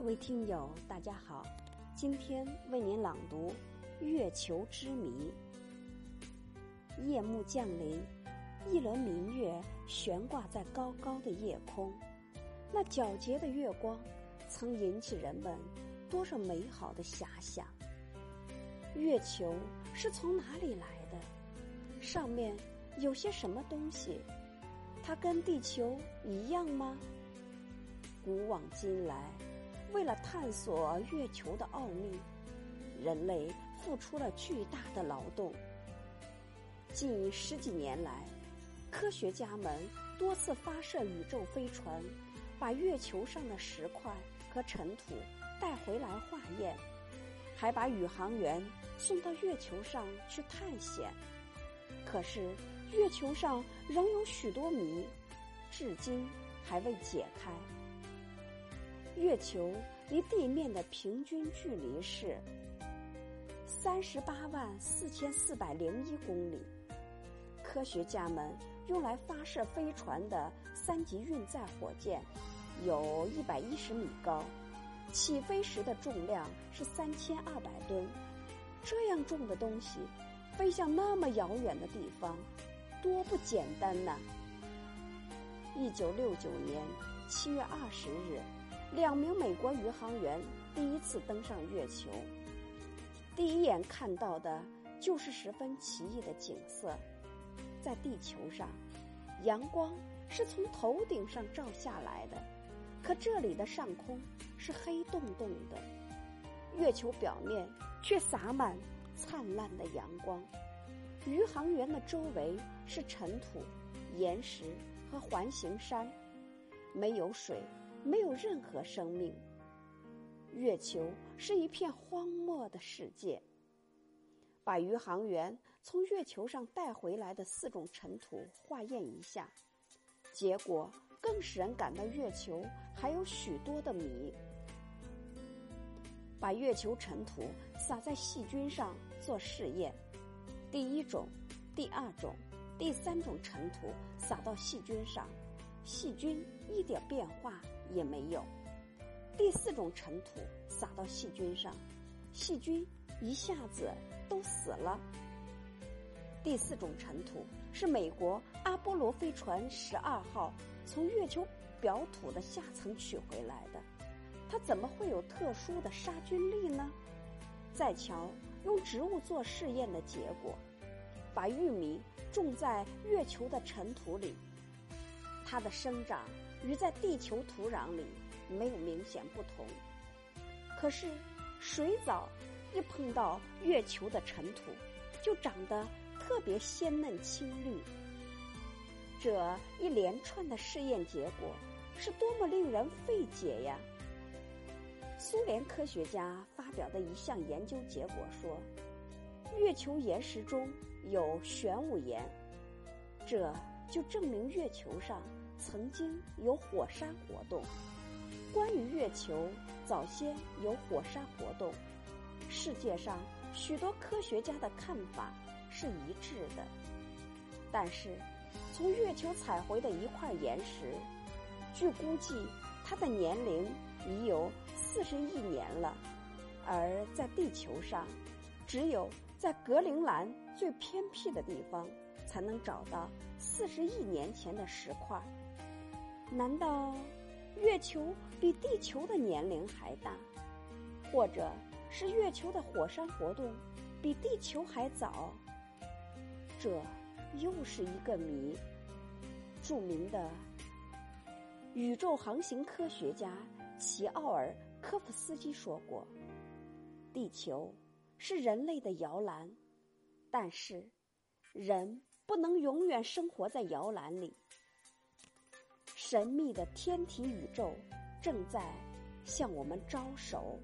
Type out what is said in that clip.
各位听友，大家好，今天为您朗读《月球之谜》。夜幕降临，一轮明月悬挂在高高的夜空，那皎洁的月光曾引起人们多少美好的遐想。月球是从哪里来的？上面有些什么东西？它跟地球一样吗？古往今来。为了探索月球的奥秘，人类付出了巨大的劳动。近十几年来，科学家们多次发射宇宙飞船，把月球上的石块和尘土带回来化验，还把宇航员送到月球上去探险。可是，月球上仍有许多谜，至今还未解开。月球离地面的平均距离是三十八万四千四百零一公里。科学家们用来发射飞船的三级运载火箭有一百一十米高，起飞时的重量是三千二百吨。这样重的东西飞向那么遥远的地方，多不简单呐！一九六九年七月二十日。两名美国宇航员第一次登上月球，第一眼看到的就是十分奇异的景色。在地球上，阳光是从头顶上照下来的，可这里的上空是黑洞洞的，月球表面却洒满灿烂的阳光。宇航员的周围是尘土、岩石和环形山，没有水。没有任何生命。月球是一片荒漠的世界。把宇航员从月球上带回来的四种尘土化验一下，结果更使人感到月球还有许多的谜。把月球尘土撒在细菌上做试验，第一种、第二种、第三种尘土撒到细菌上，细菌一点变化。也没有。第四种尘土撒到细菌上，细菌一下子都死了。第四种尘土是美国阿波罗飞船十二号从月球表土的下层取回来的，它怎么会有特殊的杀菌力呢？再瞧用植物做试验的结果，把玉米种在月球的尘土里，它的生长。与在地球土壤里没有明显不同，可是水藻一碰到月球的尘土，就长得特别鲜嫩青绿。这一连串的试验结果是多么令人费解呀！苏联科学家发表的一项研究结果说，月球岩石中有玄武岩，这就证明月球上。曾经有火山活动。关于月球早先有火山活动，世界上许多科学家的看法是一致的。但是，从月球采回的一块岩石，据估计，它的年龄已有四十亿年了。而在地球上，只有在格陵兰最偏僻的地方，才能找到四十亿年前的石块。难道月球比地球的年龄还大，或者是月球的火山活动比地球还早？这又是一个谜。著名的宇宙航行科学家齐奥尔科夫斯基说过：“地球是人类的摇篮，但是人不能永远生活在摇篮里。”神秘的天体宇宙正在向我们招手。